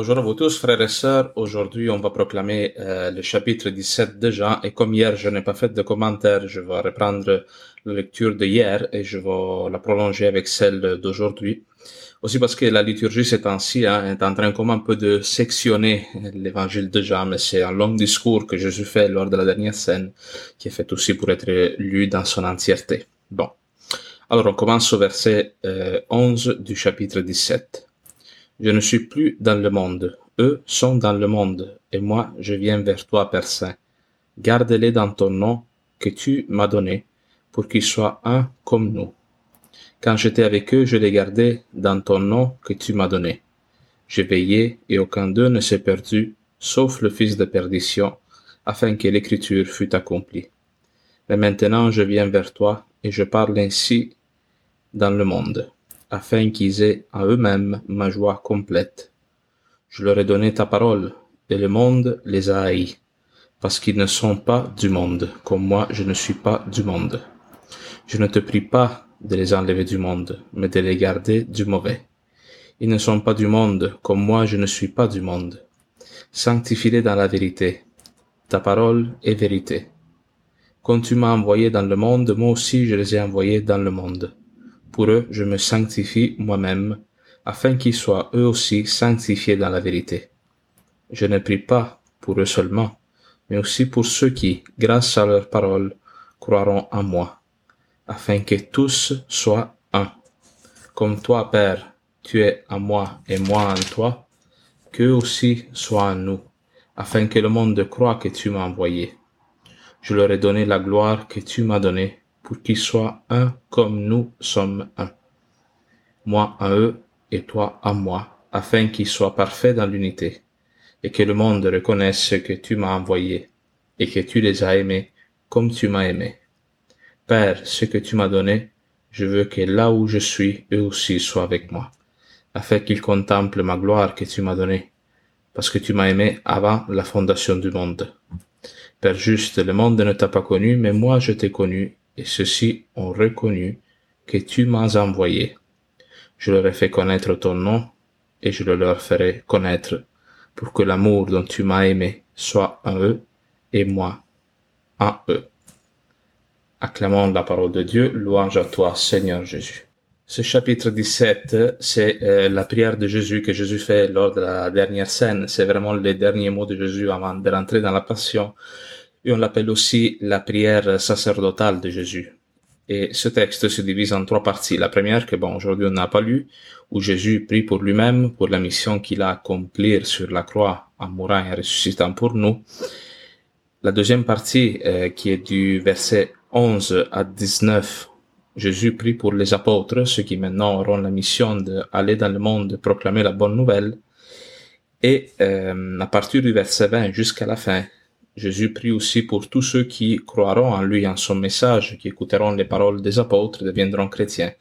Bonjour à vous tous, frères et sœurs. Aujourd'hui, on va proclamer euh, le chapitre 17 de Jean. Et comme hier, je n'ai pas fait de commentaires, je vais reprendre la lecture de hier et je vais la prolonger avec celle d'aujourd'hui. Aussi parce que la liturgie c'est ainsi hein, est en train comme un peu de sectionner l'évangile de Jean, mais c'est un long discours que Jésus fait lors de la dernière scène, qui est fait aussi pour être lu dans son entièreté. Bon. Alors, on commence au verset euh, 11 du chapitre 17. Je ne suis plus dans le monde, eux sont dans le monde, et moi je viens vers toi, Père Saint. Garde-les dans ton nom que tu m'as donné, pour qu'ils soient un comme nous. Quand j'étais avec eux, je les gardais dans ton nom que tu m'as donné. J'ai veillé, et aucun d'eux ne s'est perdu, sauf le fils de perdition, afin que l'écriture fût accomplie. Mais maintenant je viens vers toi, et je parle ainsi dans le monde afin qu'ils aient à eux-mêmes ma joie complète. Je leur ai donné ta parole, et le monde les a haïs, parce qu'ils ne sont pas du monde, comme moi je ne suis pas du monde. Je ne te prie pas de les enlever du monde, mais de les garder du mauvais. Ils ne sont pas du monde, comme moi je ne suis pas du monde. Sanctifie-les dans la vérité. Ta parole est vérité. Comme tu m'as envoyé dans le monde, moi aussi je les ai envoyés dans le monde. Pour eux, je me sanctifie moi-même, afin qu'ils soient eux aussi sanctifiés dans la vérité. Je ne prie pas pour eux seulement, mais aussi pour ceux qui, grâce à leur parole, croiront en moi, afin que tous soient un. Comme toi, Père, tu es en moi et moi en toi, qu'eux aussi soient en nous, afin que le monde croie que tu m'as envoyé. Je leur ai donné la gloire que tu m'as donnée, pour qu'ils soient un comme nous sommes un. Moi en eux et toi en moi, afin qu'ils soient parfaits dans l'unité, et que le monde reconnaisse que tu m'as envoyé, et que tu les as aimés comme tu m'as aimé. Père, ce que tu m'as donné, je veux que là où je suis, eux aussi soient avec moi, afin qu'ils contemplent ma gloire que tu m'as donnée, parce que tu m'as aimé avant la fondation du monde. Père juste, le monde ne t'a pas connu, mais moi je t'ai connu, et ceux-ci ont reconnu que tu m'as envoyé. Je leur ai fait connaître ton nom, et je le leur ferai connaître, pour que l'amour dont tu m'as aimé soit en eux, et moi en eux. Acclamons la parole de Dieu, louange à toi, Seigneur Jésus. Ce chapitre 17, c'est euh, la prière de Jésus que Jésus fait lors de la dernière scène. C'est vraiment les derniers mots de Jésus avant de rentrer dans la passion. Et on l'appelle aussi la prière sacerdotale de Jésus. Et ce texte se divise en trois parties. La première, que bon, aujourd'hui on n'a pas lu, où Jésus prie pour lui-même, pour la mission qu'il a accomplie sur la croix en mourant et ressuscitant pour nous. La deuxième partie, euh, qui est du verset 11 à 19, Jésus prie pour les apôtres, ceux qui maintenant auront la mission d'aller dans le monde proclamer la bonne nouvelle. Et euh, à partir du verset 20 jusqu'à la fin, Jésus prie aussi pour tous ceux qui croiront en lui, en son message, qui écouteront les paroles des apôtres, deviendront chrétiens.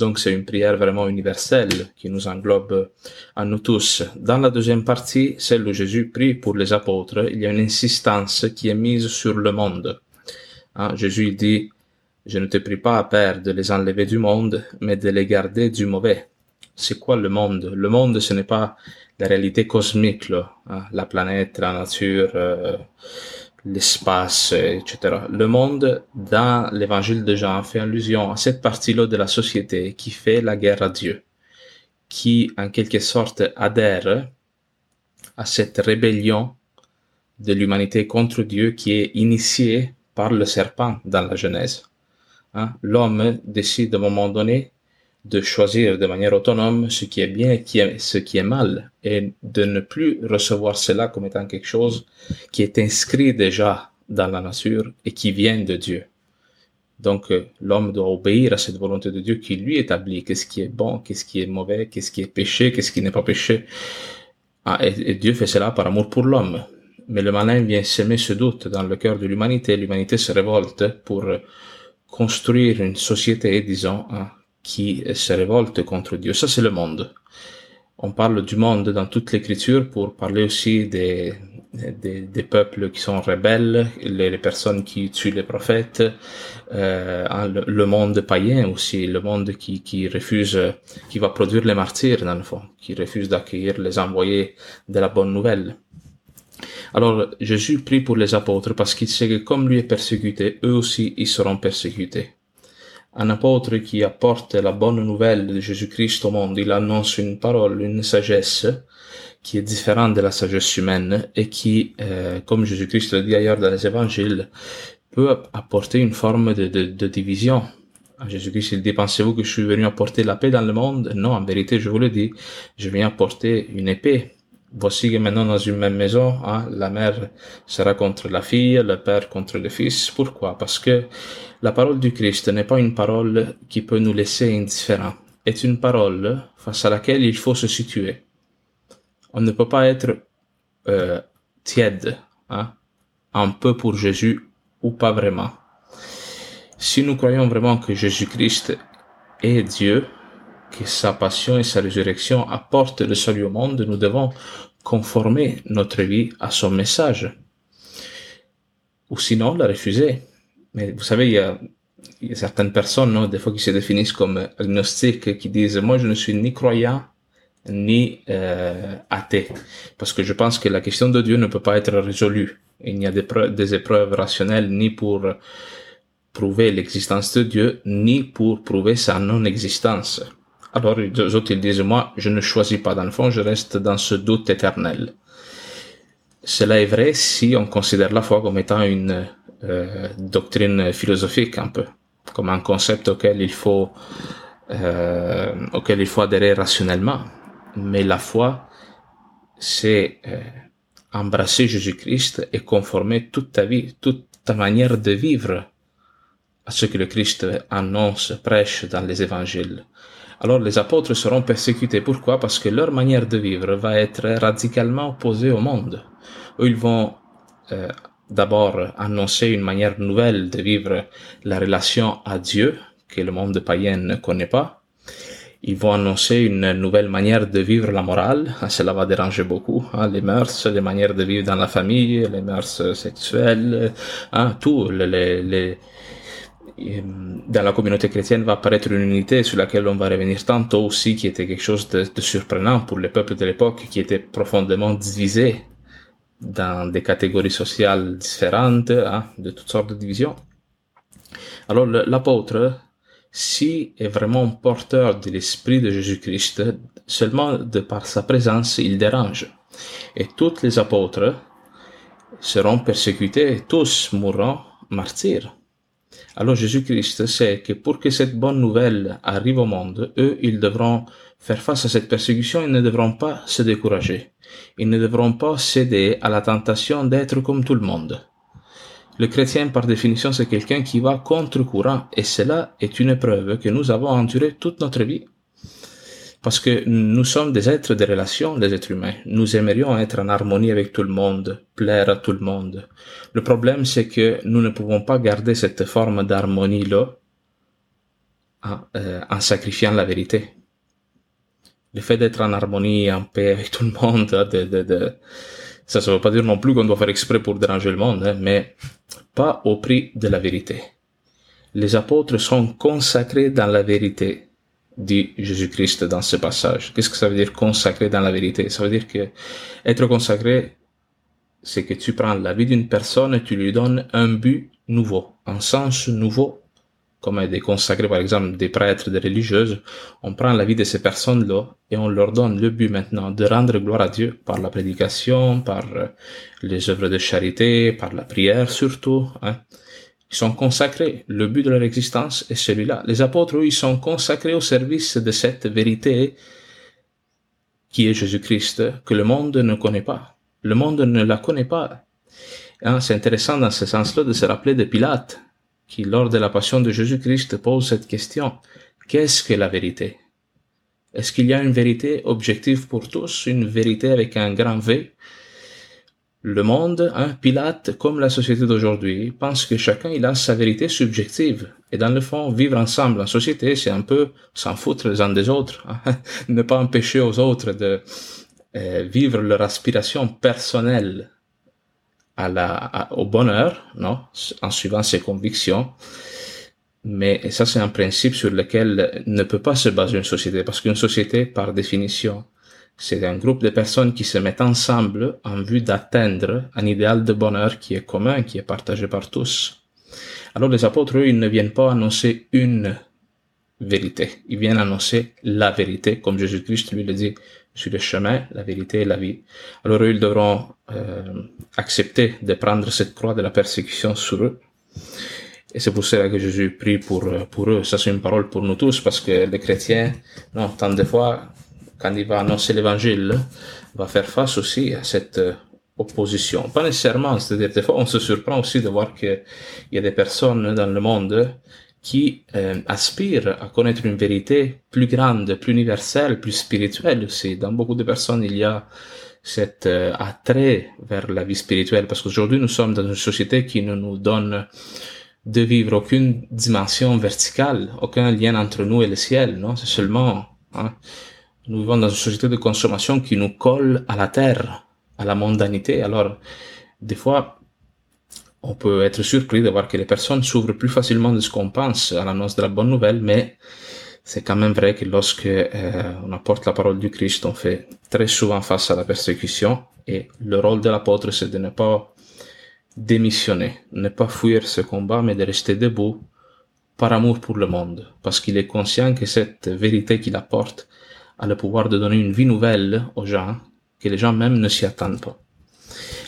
Donc c'est une prière vraiment universelle qui nous englobe à nous tous. Dans la deuxième partie, celle où Jésus prie pour les apôtres, il y a une insistance qui est mise sur le monde. Hein, Jésus dit, je ne te prie pas, Père, de les enlever du monde, mais de les garder du mauvais. C'est quoi le monde? Le monde, ce n'est pas la réalité cosmique, hein, la planète, la nature, euh, l'espace, etc. Le monde, dans l'évangile de Jean, fait allusion à cette partie-là de la société qui fait la guerre à Dieu, qui, en quelque sorte, adhère à cette rébellion de l'humanité contre Dieu qui est initiée par le serpent dans la Genèse. Hein? L'homme décide à un moment donné de choisir de manière autonome ce qui est bien et ce qui est mal, et de ne plus recevoir cela comme étant quelque chose qui est inscrit déjà dans la nature et qui vient de Dieu. Donc euh, l'homme doit obéir à cette volonté de Dieu qui lui établit qu'est-ce qui est bon, qu'est-ce qui est mauvais, qu'est-ce qui est péché, qu'est-ce qui n'est pas péché. Ah, et, Dieu fait cela par amour pour l'homme. Mais le malin vient s'aimer ce doute dans le cœur de l'humanité. L'humanité se révolte pour construire une société, disons, hein, qui se révolte contre Dieu. Ça, c'est le monde. on parle du monde dans toute l'écriture pour parler aussi des, des, des, peuples qui sont rebelles, les, les personnes qui tuent les prophètes, euh, hein, le, monde païen aussi, le monde qui, qui refuse, qui va produire les martyrs dans le fond, qui refuse d'accueillir les envoyés de la bonne nouvelle. Alors Jésus prie pour les apôtres parce qu'il sait que comme lui est persécuté, eux aussi ils seront persécutés. Un apôtre qui apporte la bonne nouvelle de Jésus-Christ au monde, il annonce une parole, une sagesse qui est différente de la sagesse humaine et qui, euh, comme Jésus-Christ le dit ailleurs dans les évangiles, peut apporter une forme de, de, de division. Jésus-Christ, il dit, pensez-vous que je suis venu apporter la paix dans le monde? Non, en vérité, je vous le dis, je viens apporter une épée. Voici que maintenant dans une même maison, hein, la mère sera contre la fille, le père contre le fils. Pourquoi? Parce que la parole du Christ n'est pas une parole qui peut nous laisser indifférents. est une parole face à laquelle il faut se situer. On ne peut pas être euh, tiède, hein, un peu pour Jésus ou pas vraiment. Si nous croyons vraiment que Jésus-Christ est Dieu, que sa passion et sa résurrection apportent le salut au monde, nous devons conformer notre vie à son message. Ou sinon, la refuser. Mais vous savez, il y a, il y a certaines personnes, non, des fois, qui se définissent comme agnostiques, qui disent, moi, je ne suis ni croyant, ni euh, athée. Parce que je pense que la question de Dieu ne peut pas être résolue. Il n'y a des, des épreuves rationnelles ni pour prouver l'existence de Dieu, ni pour prouver sa non-existence. Alors les autres ils disent, moi, je ne choisis pas. Fond, je reste dans ce doute éternel. Cela est vrai si on considère la foi comme étant une euh, doctrine philosophique un peu, comme un concept auquel il faut euh, auquel il faut adhérer rationnellement. Mais la foi, c'est euh, embrasser Jésus-Christ et conformer toute ta vie, toute ta manière de vivre à ce que le Christ annonce, prêche dans les évangiles alors les apôtres seront persécutés. Pourquoi? Parce que leur manière de vivre va être radicalement opposée au monde. Ils vont euh, d'abord annoncer une manière nouvelle de vivre la relation à Dieu que le monde païen ne connaît pas. Ils vont annoncer une nouvelle manière de vivre la morale. Cela va déranger beaucoup. Hein, les mœurs, les manières de vivre dans la famille, les mœurs sexuelles, hein, tout, les, les dans la communauté chrétienne va apparaître une unité sur laquelle on va revenir tantôt aussi, qui était quelque chose de, de surprenant pour les peuples de l'époque, qui étaient profondément divisés dans des catégories sociales différentes, hein, de toutes sortes de divisions. Alors l'apôtre, si est vraiment porteur de l'esprit de Jésus-Christ, seulement de par sa présence, il dérange. Et tous les apôtres seront persécutés, tous mourront martyrs. Alors Jésus-Christ sait que pour que cette bonne nouvelle arrive au monde, eux, ils devront faire face à cette persécution, ils ne devront pas se décourager. Ils ne devront pas céder à la tentation d'être comme tout le monde. Le chrétien, par définition, c'est quelqu'un qui va contre courant, et cela est une épreuve que nous avons endurée toute notre vie. Parce que nous sommes des êtres de relation, les êtres humains. Nous aimerions être en harmonie avec tout le monde, plaire à tout le monde. Le problème, c'est que nous ne pouvons pas garder cette forme d'harmonie-là en, euh, en, sacrifiant la vérité. Le fait d'être en harmonie, en paix avec tout le monde, hein, de, de, de, ça ne veut pas dire non plus qu'on doit faire exprès pour déranger le monde, hein, mais pas au prix de la vérité. Les apôtres sont consacrés dans la vérité dit Jésus-Christ dans ce passage. Qu'est-ce que ça veut dire consacré dans la vérité? Ça veut dire que être consacré, c'est que tu prends la vie d'une personne et tu lui donnes un but nouveau, un sens nouveau. Comme des consacrés, par exemple, des prêtres, des religieuses, on prend la vie de ces personnes-là et on leur donne le but maintenant de rendre gloire à Dieu par la prédication, par les œuvres de charité, par la prière surtout. Hein. Ils sont consacrés. Le but de leur existence est celui-là. Les apôtres, eux, ils sont consacrés au service de cette vérité qui est Jésus-Christ, que le monde ne connaît pas. Le monde ne la connaît pas. Hein, c'est intéressant dans ce sens-là de se rappeler de Pilate, qui, lors de la passion de Jésus-Christ, pose cette question. Qu'est-ce que la vérité? Est-ce qu'il y a une vérité objective pour tous, une vérité avec un grand V? Le monde, hein, Pilate, comme la société d'aujourd'hui, pense que chacun il a sa vérité subjective. Et dans le fond, vivre ensemble en société, c'est un peu s'en foutre les uns des autres. Hein. ne pas empêcher aux autres de euh, vivre leur aspiration personnelle au bonheur, non, en suivant ses convictions. Mais ça, c'est un principe sur lequel ne peut pas se baser une société, parce qu'une société, par définition, c'est un groupe de personnes qui se mettent ensemble en vue d'atteindre un idéal de bonheur qui est commun, qui est partagé par tous. Alors les apôtres, eux, ils ne viennent pas annoncer une vérité. Ils viennent annoncer la vérité, comme Jésus-Christ lui le dit, sur le chemin, la vérité et la vie. Alors eux, ils devront euh, accepter de prendre cette croix de la persécution sur eux. Et c'est pour cela que Jésus prie pour, pour eux. Ça, c'est une parole pour nous tous, parce que les chrétiens, non, tant de fois, quand il va annoncer l'évangile, va faire face aussi à cette euh, opposition. Pas nécessairement, c'est-à-dire des fois on se surprend aussi de voir qu'il y a des personnes dans le monde qui euh, aspirent à connaître une vérité plus grande, plus universelle, plus spirituelle aussi. Dans beaucoup de personnes, il y a cet euh, attrait vers la vie spirituelle, parce qu'aujourd'hui nous sommes dans une société qui ne nous donne de vivre aucune dimension verticale, aucun lien entre nous et le ciel, non C'est seulement hein, nous vivons dans une société de consommation qui nous colle à la terre, à la mondanité. Alors, des fois, on peut être surpris de voir que les personnes s'ouvrent plus facilement de ce qu'on pense à l'annonce de la bonne nouvelle, mais c'est quand même vrai que lorsque euh, on apporte la parole du Christ, on fait très souvent face à la persécution et le rôle de l'apôtre, c'est de ne pas démissionner, ne pas fuir ce combat, mais de rester debout par amour pour le monde, parce qu'il est conscient que cette vérité qu'il apporte, a le pouvoir de donner une vie nouvelle aux gens, que les gens même ne s'y attendent pas.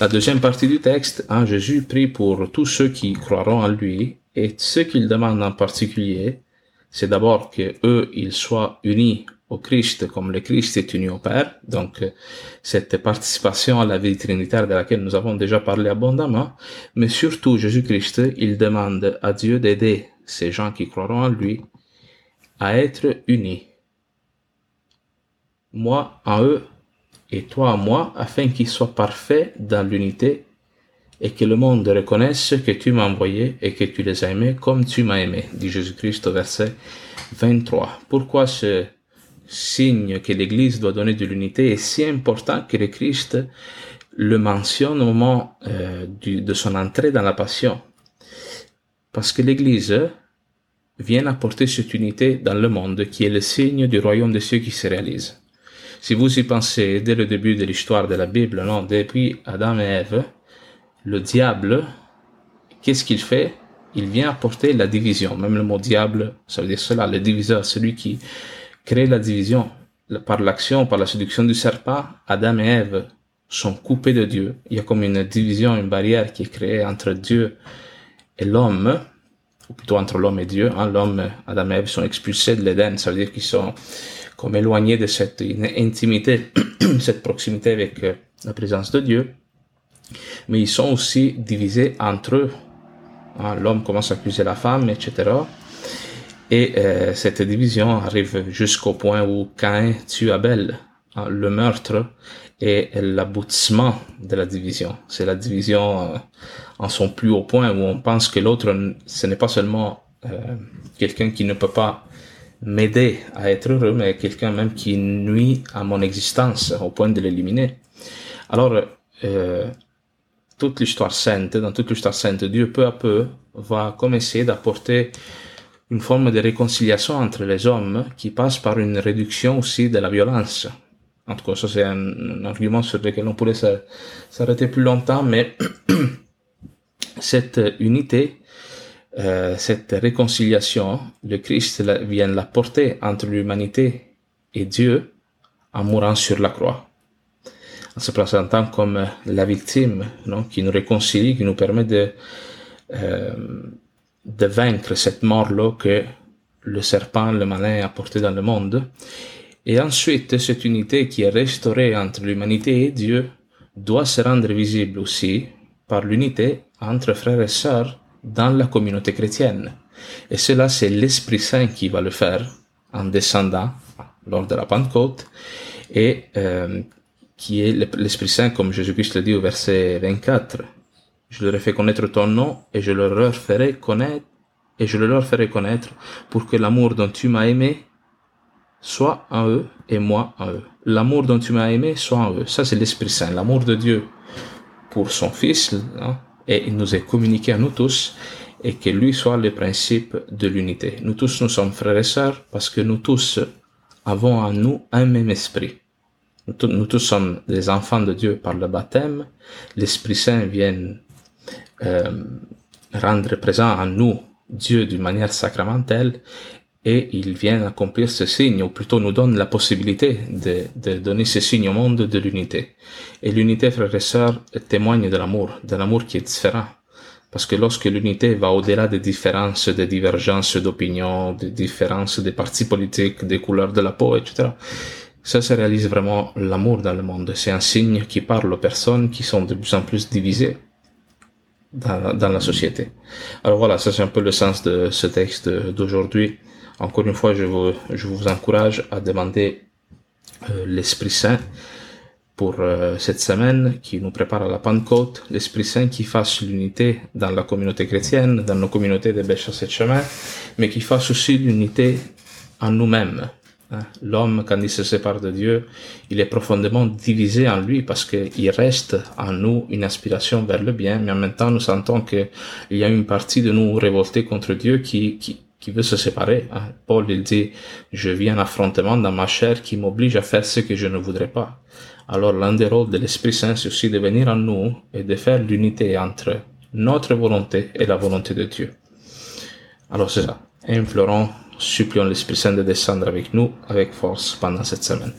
La deuxième partie du texte, hein, Jésus prie pour tous ceux qui croiront en lui, et ce qu'il demande en particulier, c'est d'abord que eux, ils soient unis au Christ comme le Christ est uni au Père. Donc, cette participation à la vie trinitaire de laquelle nous avons déjà parlé abondamment. Mais surtout, Jésus-Christ, il demande à Dieu d'aider ces gens qui croiront en lui à être unis moi en eux et toi en moi, afin qu'ils soient parfaits dans l'unité et que le monde reconnaisse que tu m'as envoyé et que tu les as aimés comme tu m'as aimé, dit Jésus-Christ au verset 23. Pourquoi ce signe que l'Église doit donner de l'unité est si important que le Christ le mentionne au moment euh, de son entrée dans la passion? Parce que l'Église vient apporter cette unité dans le monde qui est le signe du royaume de cieux qui se réalise. Si vous y pensez, dès le début de l'histoire de la Bible, non, depuis Adam et Ève, le diable, qu'est-ce qu'il fait? Il vient apporter la division. Même le mot diable, ça veut dire cela, le diviseur, celui qui crée la division. Par l'action, par la séduction du serpent, Adam et Ève sont coupés de Dieu. Il y a comme une division, une barrière qui est créée entre Dieu et l'homme, ou plutôt entre l'homme et Dieu. Hein. L'homme, Adam et Ève sont expulsés de l'Éden, ça veut dire qu'ils sont comme éloigné de cette intimité, cette proximité avec euh, la présence de Dieu. Mais ils sont aussi divisés entre eux. Hein, l'homme commence à accuser la femme, etc. Et euh, cette division arrive jusqu'au point où Caïn tue Abel. Hein, le meurtre est l'aboutissement de la division. C'est la division euh, en son plus haut point où on pense que l'autre, ce n'est pas seulement quelqu'un qui ne peut pas m'aider à être heureux, mais quelqu'un même qui nuit à mon existence au point de l'éliminer. Alors, euh, toute l'histoire sainte, dans toute l'histoire sainte, Dieu peu à peu va commencer d'apporter une forme de réconciliation entre les hommes qui passe par une réduction aussi de la violence. En tout cas, ça c'est un, argument sur lequel on pourrait s'arrêter plus longtemps, mais cette unité euh, cette réconciliation, le Christ vient la porter entre l'humanité et Dieu en mourant sur la croix, en se présentant comme la victime non, qui nous réconcilie, qui nous permet de, euh, de vaincre cette mort-là que le serpent, le malin a porté dans le monde. Et ensuite, cette unité qui est restaurée entre l'humanité et Dieu doit se rendre visible aussi par l'unité entre frères et sœurs dans la communauté chrétienne. Et cela, c'est l'Esprit Saint qui va le faire en descendant lors de la Pentecôte et euh, qui est l'Esprit Saint, comme Jésus-Christ le dit au verset 24. Je leur ai fait connaître ton nom et je leur ferai connaître et je le leur ferai connaître pour que l'amour dont tu m'as aimé soit en eux et moi en eux. L'amour dont tu m'as aimé soit en eux. Ça, c'est l'Esprit Saint, l'amour de Dieu pour son Fils, hein, et il nous est communiqué à nous tous, et que lui soit le principe de l'unité. Nous tous, nous sommes frères et sœurs parce que nous tous avons en nous un même esprit. Nous, tous sommes des enfants de Dieu par le baptême. L'Esprit Saint vient euh, rendre présent en nous Dieu d'une manière sacramentelle et il vient accomplir ce signe, ou plutôt nous donne la possibilité de, de donner ce signe au monde de l'unité. Et l'unité, frères et sœurs, témoigne de l'amour, de l'amour qui est différent. Parce que lorsque l'unité va au-delà des différences, des divergences d'opinion, des différences des partis politiques, des couleurs de la peau, etc., ça se réalise vraiment l'amour dans le monde. C'est un signe qui parle aux personnes qui sont de plus en plus divisées dans, dans la société. Alors voilà, ça c'est un peu le sens de ce texte d'aujourd'hui. Encore une fois, je vous, je vous encourage à demander euh, l'Esprit Saint pour euh, cette semaine qui nous prépare à la Pentecôte, l'Esprit Saint qui fasse l'unité dans la communauté chrétienne, dans nos communautés de Béchas et Chemin, mais qui fasse aussi l'unité en nous-mêmes. Hein. L'homme, quand il se sépare de Dieu, il est profondément divisé en lui parce qu'il reste en nous une aspiration vers le bien, mais en même temps nous sentons qu'il y a une partie de nous révoltée contre Dieu qui, qui, qui veut se séparer. Hein. Paul il dit, je vis un affrontement dans ma chair qui m'oblige à faire ce que je ne voudrais pas. Alors l'un des rôles de l'Esprit Saint, c'est aussi de venir en nous et de faire l'unité entre notre volonté et la volonté de Dieu. Alors c'est ça. Implorons, supplions l'Esprit Saint de descendre avec nous avec force pendant cette semaine.